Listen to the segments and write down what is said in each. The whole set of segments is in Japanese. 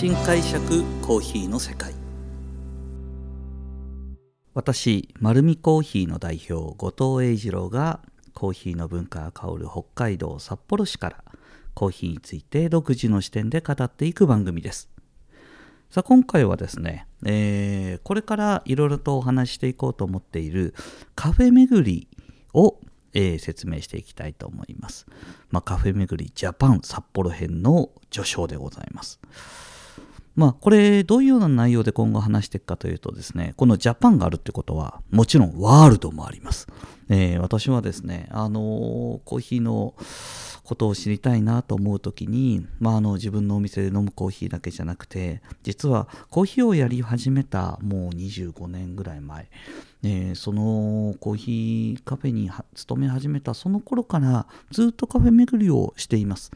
新解釈コーヒーの世界私丸見コーヒーの代表後藤英二郎がコーヒーの文化が香る北海道札幌市からコーヒーについて独自の視点で語っていく番組ですさあ今回はですね、えー、これからいろいろとお話していこうと思っているカフェ巡りをえー、説明していきたいと思います。まあ、カフェ巡りジャパン札幌編の序章でございます。まあ、これどういうような内容で今後話していくかというとですね、このジャパンがあるってことは、もちろんワールドもあります。えー、私はですね、あのー、コーヒーのことを知りたいなと思う時に、まあ、あの自分のお店で飲むコーヒーだけじゃなくて実はコーヒーをやり始めたもう25年ぐらい前、えー、そのコーヒーカフェに勤め始めたその頃からずっとカフェ巡りをしています。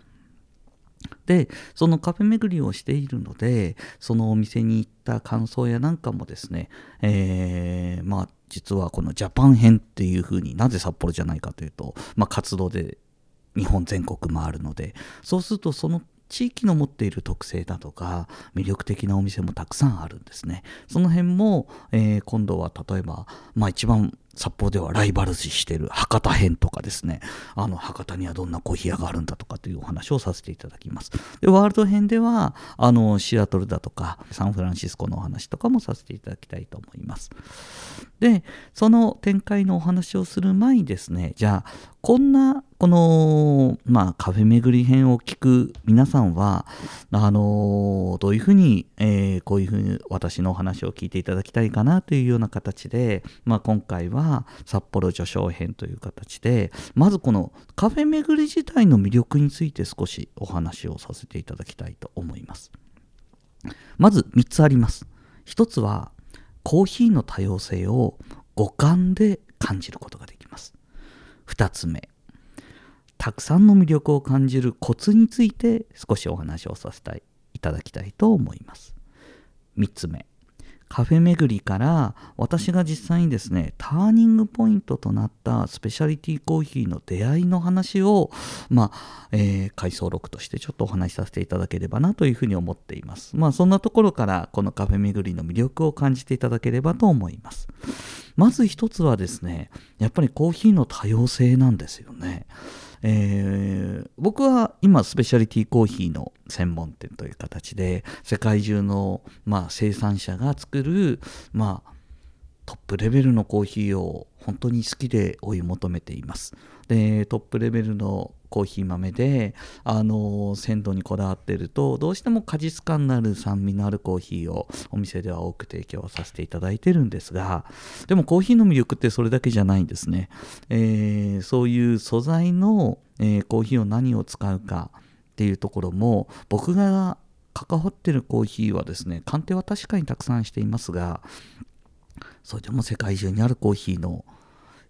でそのカフェ巡りをしているのでそのお店に行った感想やなんかもですね、えー、まあ実はこのジャパン編っていうふうになぜ札幌じゃないかというと、まあ、活動で日本全国回るのでそうするとその地域の持っている特性だとか魅力的なお店もたくさんあるんですね。その辺も、えー、今度は例えばまあ一番札幌ではライバル視してる博多編とかですね、あの博多にはどんなコーヒー屋があるんだとかというお話をさせていただきます。で、ワールド編では、あのシアトルだとかサンフランシスコのお話とかもさせていただきたいと思います。で、その展開のお話をする前にですね、じゃあ、こんな、この、まあ、カフェ巡り編を聞く皆さんは、あの、どういうふうに、えー、こういうふうに私のお話を聞いていただきたいかなというような形で、まあ、今回は、札幌序章編という形でまずこのカフェ巡り自体の魅力について少しお話をさせていただきたいと思います。まず3つあります。1つはコーヒーの多様性を五感で感じることができます。2つ目たくさんの魅力を感じるコツについて少しお話をさせたいいただきたいと思います。3つ目カフェ巡りから私が実際にですねターニングポイントとなったスペシャリティコーヒーの出会いの話をまあ、えー、回想録としてちょっとお話しさせていただければなというふうに思っています。まあそんなところからこのカフェ巡りの魅力を感じていただければと思います。まず一つはですねやっぱりコーヒーの多様性なんですよね。えー、僕は今スペシャリティコーヒーの専門店という形で世界中の、まあ、生産者が作る、まあ、トップレベルのコーヒーを本当に好きで追い求めています。でトップレベルのコーヒー豆であの鮮度にこだわってるとどうしても果実感のある酸味のあるコーヒーをお店では多く提供させていただいてるんですがでもコーヒーの魅力ってそれだけじゃないんですね、えー、そういう素材の、えー、コーヒーを何を使うかっていうところも僕が関わってるコーヒーはですね鑑定は確かにたくさんしていますがそれでも世界中にあるコーヒーの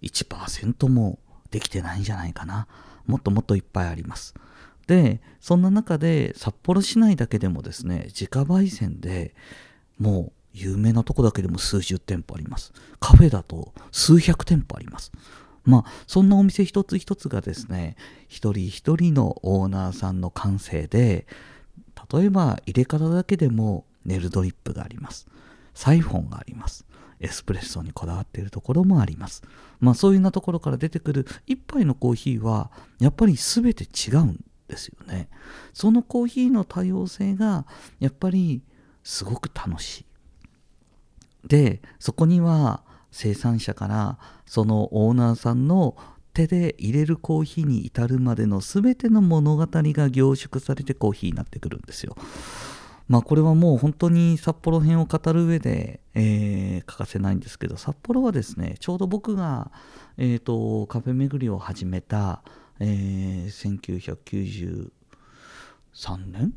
1%もできてないんじゃないかな。もっともっといっぱいあります。でそんな中で札幌市内だけでもですね自家焙煎でもう有名なとこだけでも数十店舗あります。カフェだと数百店舗あります。まあそんなお店一つ一つがですね一人一人のオーナーさんの感性で例えば入れ方だけでもネルドリップがあります。サイフォンがあります。エスプレッソにこだわっているところもあります。まあそういうようなところから出てくる一杯のコーヒーはやっぱり全て違うんですよね。そのコーヒーの多様性がやっぱりすごく楽しい。で、そこには生産者からそのオーナーさんの手で入れるコーヒーに至るまでの全ての物語が凝縮されてコーヒーになってくるんですよ。まあこれはもう本当に札幌編を語る上で、えー、欠かせないんですけど札幌はですねちょうど僕が、えーと、カフェ巡りを始めた、えー、1993年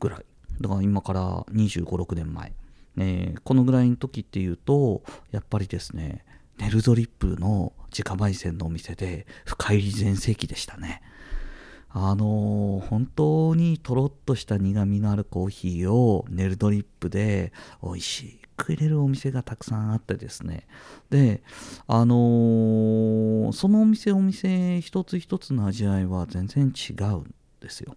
ぐらいだから今から2 5 6年前、えー、このぐらいの時っていうとやっぱりですねネルドリップの自家焙煎のお店で深入り全盛期でしたね。あのー、本当にとろっとした苦みのあるコーヒーをネルドリップで美味しいくれるお店がたくさんあってですね。であのー、そのお店お店一つ一つの味わいは全然違うんですよ。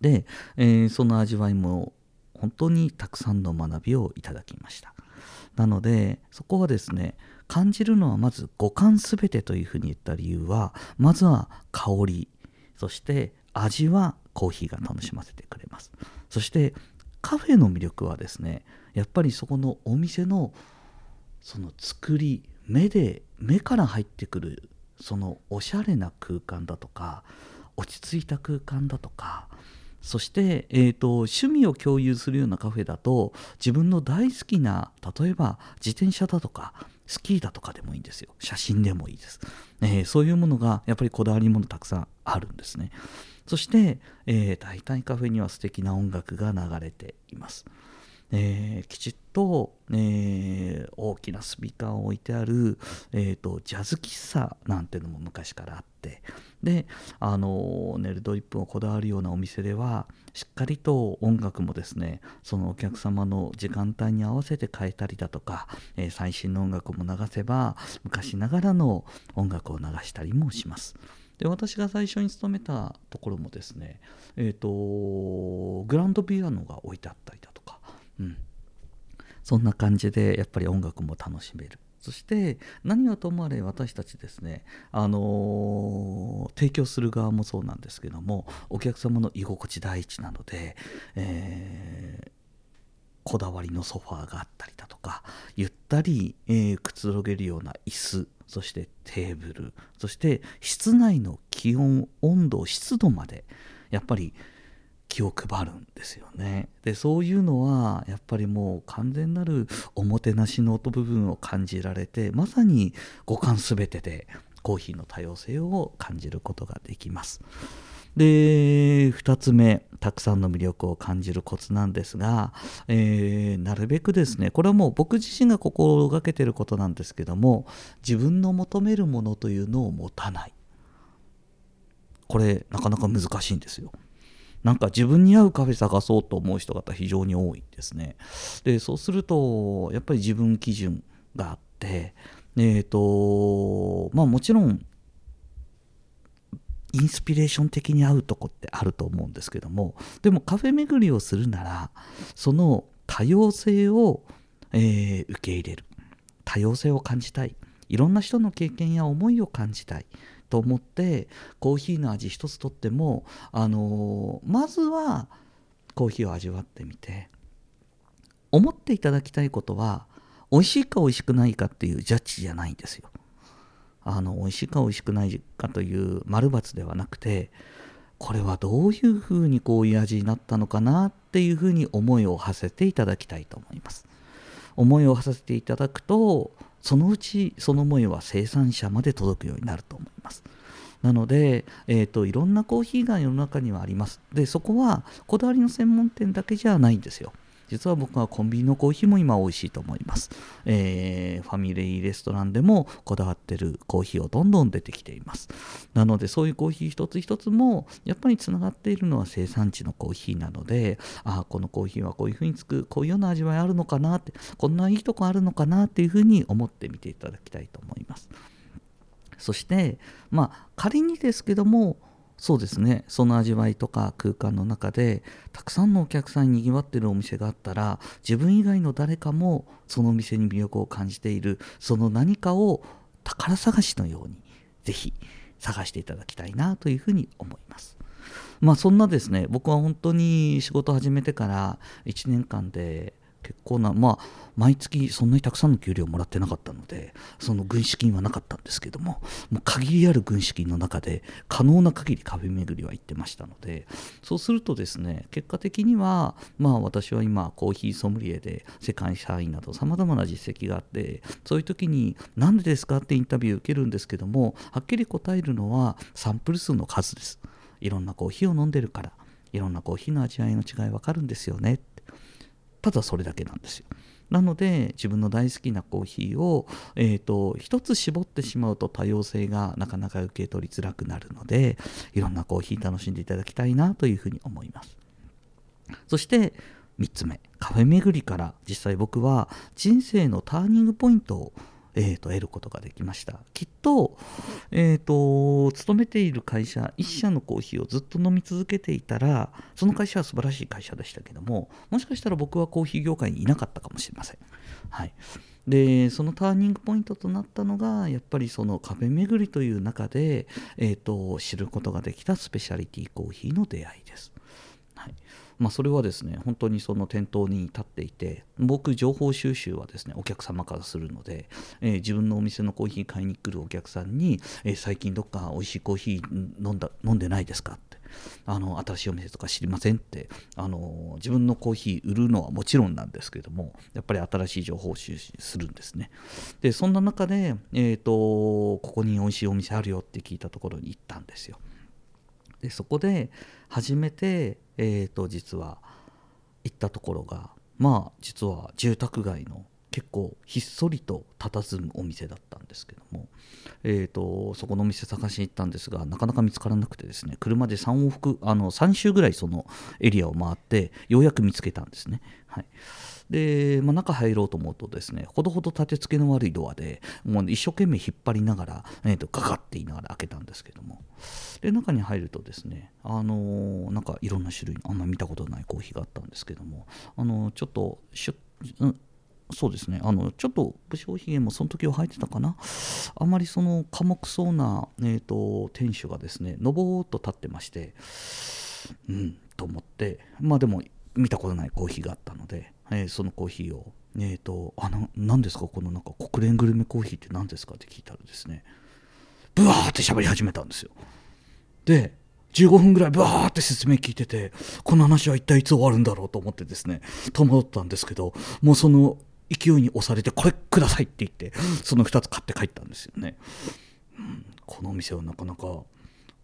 で、えー、その味わいも本当にたくさんの学びをいただきました。なのでそこはですね感じるのはまず五感すべてというふうに言った理由はまずは香りそして味はコーヒーが楽しませてくれます。そしてカフェの魅力はですねやっぱりそこのお店のその作り目で目から入ってくるそのおしゃれな空間だとか落ち着いた空間だとかそして、えーと、趣味を共有するようなカフェだと自分の大好きな例えば自転車だとかスキーだとかでもいいんですよ。写真でもいいです、えー、そういうものがやっぱりこだわりものたくさんあるんですね。そして、えー、大体カフェには素敵な音楽が流れています。えー、きちっと、えー、大きなスピーカーを置いてある、えーと、ジャズ喫茶なんてのも昔からあってであのネルドリップをこだわるようなお店ではしっかりと音楽もですねそのお客様の時間帯に合わせて変えたりだとか、えー、最新の音楽も流せば昔ながらの音楽を流したりもします。で私が最初に勤めたところもですね、えーとグランドピアノが置いてあったりだとかうん、そんな感じでやっぱり音楽も楽しめる。そして何はともあれ私たちですね、あのー、提供する側もそうなんですけどもお客様の居心地第一なので、えー、こだわりのソファーがあったりだとかゆったり、えー、くつろげるような椅子そしてテーブルそして室内の気温温度湿度までやっぱり気を配るんですよね。でそういうのはやっぱりもう完全なるおもてなしの音部分を感じられてまさに五感全てでコーヒーの多様性を感じることができます。で2つ目たくさんの魅力を感じるコツなんですが、えー、なるべくですねこれはもう僕自身が心がけてることなんですけども自分の求めるものというのを持たないこれなかなか難しいんですよ。なんか自分に合うカフェ探そうと思う人方非常に多いですね。でそうするとやっぱり自分基準があってえっ、ー、とまあもちろんインスピレーション的に合うとこってあると思うんですけどもでもカフェ巡りをするならその多様性を、えー、受け入れる。多様性を感じたい。いろんな人の経験や思いを感じたい。と思ってコーヒーの味一つとっても、あのー、まずはコーヒーを味わってみて思っていただきたいことは美味しいか美味しくないかっていうジャッジじゃないんですよ。あの美味しいか美味しくないかという丸×ではなくてこれはどういうふうにこういう味になったのかなっていうふうに思いを馳せていただきたいと思います。思いを馳せていただくとそのうちその思いは生産者まで届くようになると思います。なので、えーと、いろんなコーヒーが世の中にはあります。で、そこはこだわりの専門店だけじゃないんですよ。実は僕はコンビニのコーヒーも今美味しいと思います。えー、ファミリーレストランでもこだわってるコーヒーをどんどん出てきています。なのでそういうコーヒー一つ一つもやっぱりつながっているのは生産地のコーヒーなので、ああ、このコーヒーはこういうふうにつく、こういうような味わいあるのかなって、こんないいとこあるのかなっていうふうに思ってみていただきたいと思います。そして、まあ仮にですけども、そうですねその味わいとか空間の中でたくさんのお客さんにぎわってるお店があったら自分以外の誰かもそのお店に魅力を感じているその何かを宝探しのようにぜひ探していただきたいなというふうに思います。まあそんなですね僕は本当に仕事始めてから1年間で結構なまあ毎月そんなにたくさんの給料もらってなかったのでその軍資金はなかったんですけどももう限りある軍資金の中で可能な限りカフェ巡りは行ってましたのでそうするとですね結果的にはまあ私は今コーヒーソムリエで世界社員などさまざまな実績があってそういう時に何でですかってインタビュー受けるんですけどもはっきり答えるのはサンプル数の数です。いろんなコーヒーを飲んでるからいろんなコーヒーの味わいの違い分かるんですよねただそれだけなんですよ。なので自分の大好きなコーヒーを、えーと、一つ絞ってしまうと多様性がなかなか受け取りづらくなるのでいろんなコーヒー楽しんでいただきたいなというふうに思います。そして3つ目カフェ巡りから実際僕は人生のターニングポイントを、えーと、得ることができました。きっと,、えーと、勤めている会社1社のコーヒーをずっと飲み続けていたらその会社は素晴らしい会社でしたけどももしかしたら僕はコーヒー業界にいなかったかもしれません、はい、でそのターニングポイントとなったのがやっぱりそのカフェ巡りという中で、えーと知ることができたスペシャリティコーヒーの出会いです。はい。まあ、それはですね本当にその店頭に立っていて僕情報収集はですねお客様からするので、えー、自分のお店のコーヒー買いに来るお客さんに、えー、最近どっか美味しいコーヒー飲んだ飲んでないですかってあの新しいお店とか知りませんってあの自分のコーヒー売るのはもちろんなんですけどもやっぱり新しい情報収集するんですね。でそんな中で、えーとここに美味しいお店あるよって聞いたところに行ったんですよ。でそこで初めて、えーと、実は行ったところがまあ実は住宅街の結構ひっそりと佇むお店だったんですけども、えーと、そこのお店探しに行ったんですがなかなか見つからなくてですね車で3往復あの3周ぐらいそのエリアを回ってようやく見つけたんですね。はいで、まあ、中入ろうと思うとですねほどほど立て付けの悪いドアでもう一生懸命引っ張りながら、えーと、ガガって言いながら開けたんですけどもで中に入るとですねあのー、なんかいろんな種類のあんまり見たことないコーヒーがあったんですけどもあのー、ちょっとシュッ、うんそうですねあのちょっと武将髭もその時は入ってたかな？あまりその寡黙そうな、えーと、店主がですねのぼーっと立ってましてうんと思ってまあでも見たことないコーヒーがあったのでえー、そのコーヒーを、えーと、あな何ですか？このなんか国連グルメコーヒーって何ですか？って聞いたらですねブワーって喋り始めたんですよ。で15分ぐらいブワーって説明聞いててこの話は一体いつ終わるんだろうと思ってですね戸惑ったんですけどもうその勢いに押されてこれくださいって言ってその2つ買って帰ったんですよね、うん、このお店はなかなかお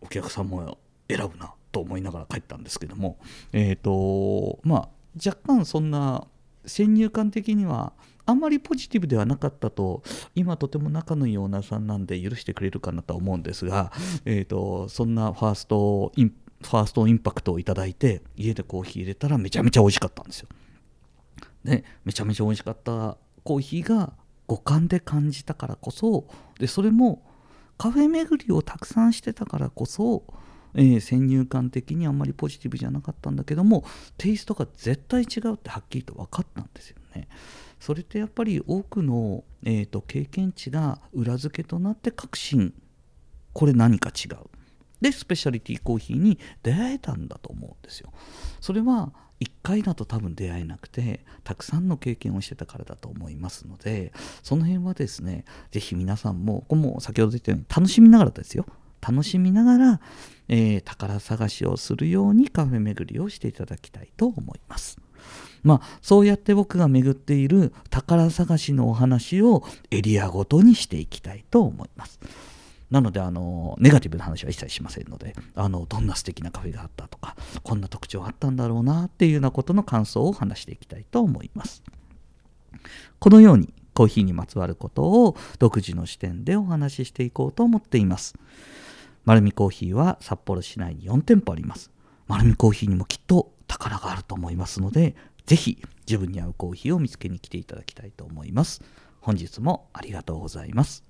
客さんも選ぶなと思いながら帰ったんですけどもえっ、ー、とまあ若干そんな先入観的にはあんまりポジティブではなかったと今とても仲のいいオーナーさんなんで許してくれるかなと思うんですが、えーと、そんなファーストインファーストインパクトをいただいて家でコーヒー入れたらめちゃめちゃ美味しかったんですよ。でめちゃめちゃ美味しかったコーヒーが五感で感じたからこそでそれもカフェ巡りをたくさんしてたからこそえー、先入観的にあんまりポジティブじゃなかったんだけどもテイストが絶対違うってはっきりと分かったんですよね。それってやっぱり多くの、えーと、経験値が裏付けとなって確信これ何か違う。でスペシャリティコーヒーに出会えたんだと思うんですよ。それは1回だと多分出会えなくてたくさんの経験をしてたからだと思いますのでその辺はですね是非皆さんもこれも先ほど言ったように楽しみながらですよ楽しみながら、えー、宝探しをするようにカフェ巡りをしていただきたいと思います。まあ、そうやって僕が巡っている宝探しのお話をエリアごとにしていきたいと思います。なので、あの、ネガティブな話は一切しませんので、あの、どんな素敵なカフェがあったとか、こんな特徴あったんだろうなっていうようなことの感想を話していきたいと思います。このように、コーヒーにまつわることを独自の視点でお話ししていこうと思っています。丸見コーヒーは札幌市内に4店舗あります。丸見コーヒーにもきっと宝があると思いますので、ぜひ自分に合うコーヒーを見つけに来ていただきたいと思います。本日もありがとうございます。